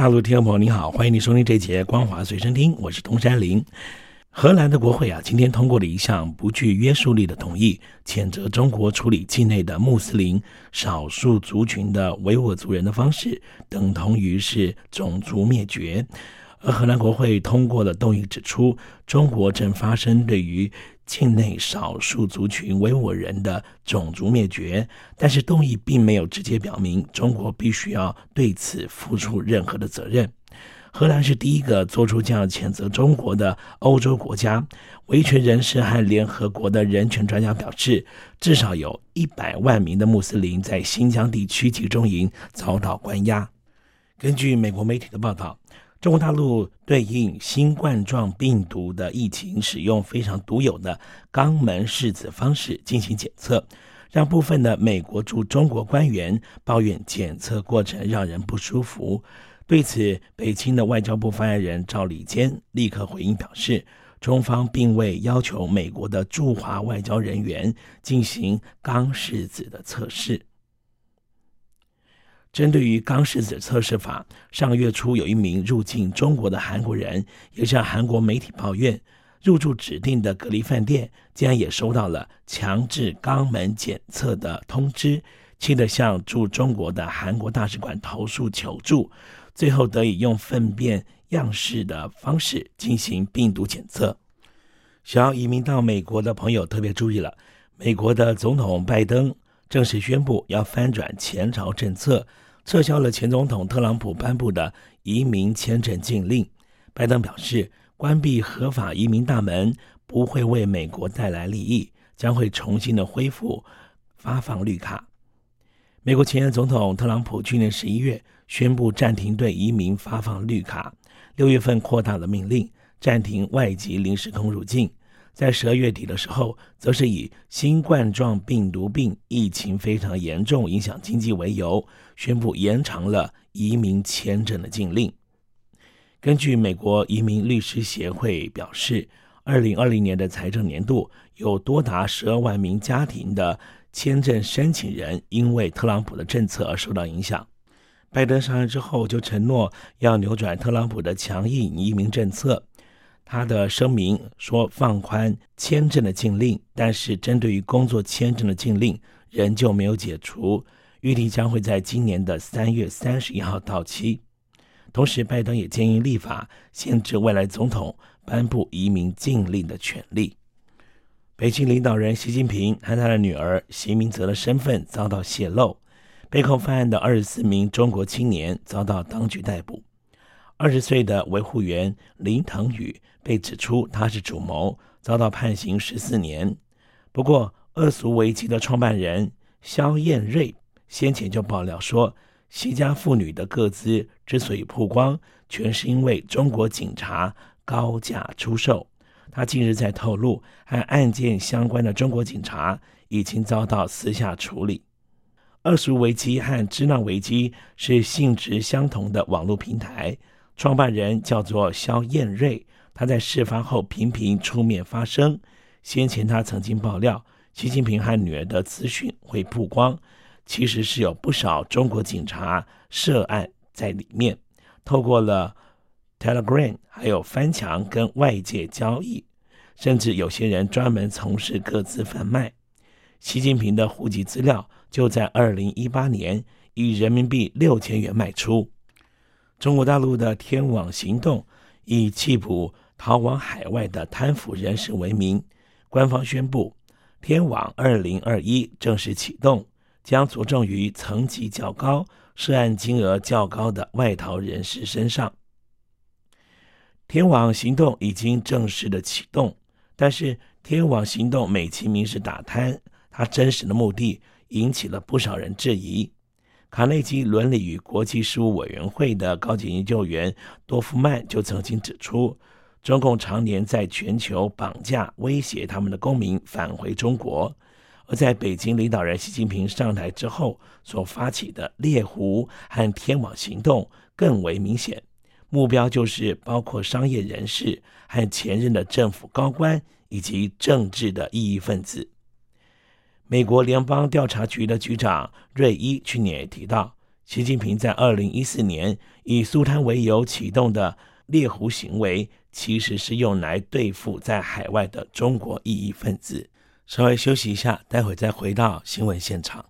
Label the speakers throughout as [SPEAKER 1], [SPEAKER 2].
[SPEAKER 1] 大陆听众朋友，你好，欢迎你收听这节《光华随身听》，我是东山林。荷兰的国会啊，今天通过了一项不具约束力的同意，谴责中国处理境内的穆斯林少数族群的维吾尔族人的方式，等同于是种族灭绝。而荷兰国会通过了动议，指出中国正发生对于境内少数族群维吾尔人的种族灭绝，但是动议并没有直接表明中国必须要对此付出任何的责任。荷兰是第一个做出这样谴责中国的欧洲国家。维权人士和联合国的人权专家表示，至少有一百万名的穆斯林在新疆地区集中营遭到关押。根据美国媒体的报道。中国大陆对应新冠状病毒的疫情，使用非常独有的肛门拭子方式进行检测，让部分的美国驻中国官员抱怨检测过程让人不舒服。对此，北京的外交部发言人赵立坚立刻回应表示，中方并未要求美国的驻华外交人员进行肛拭子的测试。针对于钢拭子测试法，上个月初有一名入境中国的韩国人也向韩国媒体抱怨，入住指定的隔离饭店竟然也收到了强制肛门检测的通知，气得向驻中国的韩国大使馆投诉求助，最后得以用粪便样式的方式进行病毒检测。想要移民到美国的朋友特别注意了，美国的总统拜登。正式宣布要翻转前朝政策，撤销了前总统特朗普颁布的移民签证禁令。拜登表示，关闭合法移民大门不会为美国带来利益，将会重新的恢复发放绿卡。美国前任总统特朗普去年十一月宣布暂停对移民发放绿卡，六月份扩大了命令，暂停外籍临时工入境。在十二月底的时候，则是以新冠状病毒病疫情非常严重，影响经济为由，宣布延长了移民签证的禁令。根据美国移民律师协会表示，二零二零年的财政年度有多达十二万名家庭的签证申请人因为特朗普的政策而受到影响。拜登上任之后就承诺要扭转特朗普的强硬移民政策。他的声明说放宽签证的禁令，但是针对于工作签证的禁令仍旧没有解除，预计将会在今年的三月三十一号到期。同时，拜登也建议立法限制未来总统颁布移民禁令的权利。北京领导人习近平和他的女儿习明泽的身份遭到泄露，被控犯案的二十四名中国青年遭到当局逮捕。二十岁的维护员林腾宇。被指出他是主谋，遭到判刑十四年。不过，恶俗危机的创办人肖艳瑞先前就爆料说，西家妇女的个资之所以曝光，全是因为中国警察高价出售。他近日在透露，和案件相关的中国警察已经遭到私下处理。恶俗危机和支那危机是性质相同的网络平台，创办人叫做肖艳瑞。他在事发后频频出面发声。先前他曾经爆料，习近平和女儿的资讯会曝光，其实是有不少中国警察涉案在里面，透过了 Telegram，还有翻墙跟外界交易，甚至有些人专门从事各自贩卖。习近平的户籍资料就在二零一八年以人民币六千元卖出。中国大陆的天网行动。以缉捕逃往海外的贪腐人士为名，官方宣布，天网二零二一正式启动，将着重于层级较高、涉案金额较高的外逃人士身上。天网行动已经正式的启动，但是天网行动美其名是打贪，它真实的目的引起了不少人质疑。卡内基伦理与国际事务委员会的高级研究员多夫曼就曾经指出，中共常年在全球绑架、威胁他们的公民返回中国。而在北京领导人习近平上台之后所发起的猎狐和天网行动更为明显，目标就是包括商业人士和前任的政府高官以及政治的异议分子。美国联邦调查局的局长瑞伊去年也提到，习近平在二零一四年以苏贪为由启动的猎狐行为，其实是用来对付在海外的中国异议分子。稍微休息一下，待会再回到新闻现场。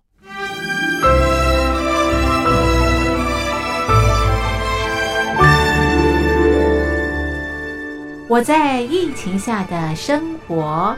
[SPEAKER 2] 我在疫情下的生活。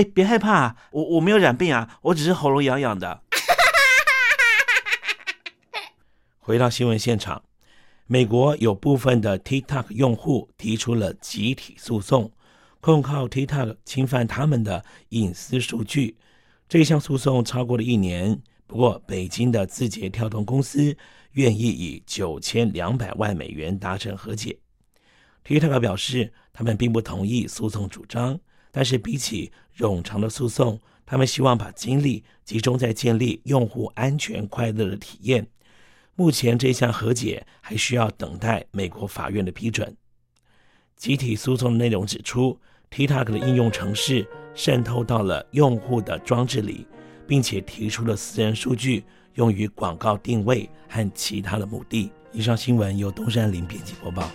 [SPEAKER 1] 哎，别害怕，我我没有染病啊，我只是喉咙痒痒的。回到新闻现场，美国有部分的 TikTok 用户提出了集体诉讼，控告 TikTok 侵犯他们的隐私数据。这项诉讼超过了一年，不过北京的字节跳动公司愿意以九千两百万美元达成和解。TikTok 表示，他们并不同意诉讼主张。但是比起冗长的诉讼，他们希望把精力集中在建立用户安全、快乐的体验。目前这项和解还需要等待美国法院的批准。集体诉讼的内容指出，TikTok 的应用程式渗透到了用户的装置里，并且提出了私人数据用于广告定位和其他的目的。以上新闻由东山林编辑播报。